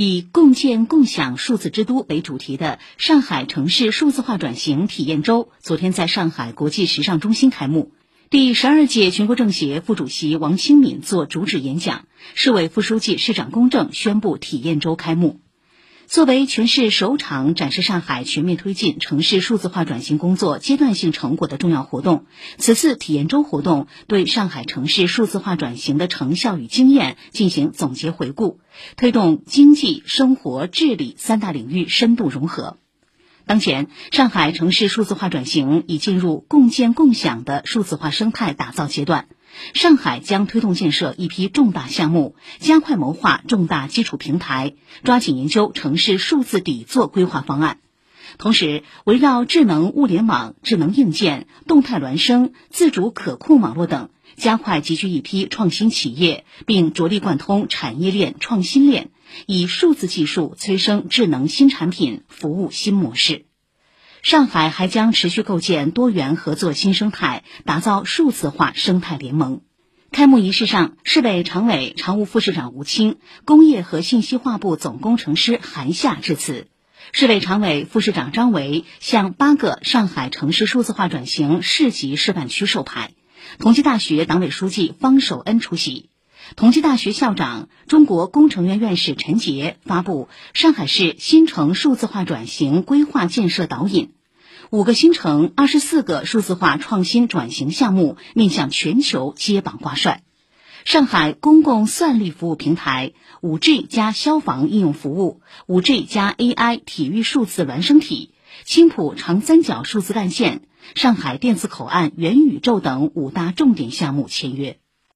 以“共建共享数字之都”为主题的上海城市数字化转型体验周昨天在上海国际时尚中心开幕。第十二届全国政协副主席王清敏作主旨演讲，市委副书记、市长龚正宣布体验周开幕。作为全市首场展示上海全面推进城市数字化转型工作阶段性成果的重要活动，此次体验周活动对上海城市数字化转型的成效与经验进行总结回顾，推动经济、生活、治理三大领域深度融合。当前，上海城市数字化转型已进入共建共享的数字化生态打造阶段。上海将推动建设一批重大项目，加快谋划重大基础平台，抓紧研究城市数字底座规划方案。同时，围绕智能物联网、智能硬件、动态孪生、自主可控网络等，加快集聚一批创新企业，并着力贯通产业链、创新链，以数字技术催生智能新产品、服务新模式。上海还将持续构建多元合作新生态，打造数字化生态联盟。开幕仪式上，市委常委、常务副市长吴清、工业和信息化部总工程师韩夏致辞。市委常委、副市长张维向八个上海城市数字化转型市级示范区授牌。同济大学党委书记方守恩出席。同济大学校长、中国工程院院士陈杰发布上海市新城数字化转型规划建设导引，五个新城、二十四个数字化创新转型项目面向全球接榜挂帅。上海公共算力服务平台、五 G 加消防应用服务、五 G 加 AI 体育数字孪生体、青浦长三角数字干线、上海电子口岸元宇宙等五大重点项目签约。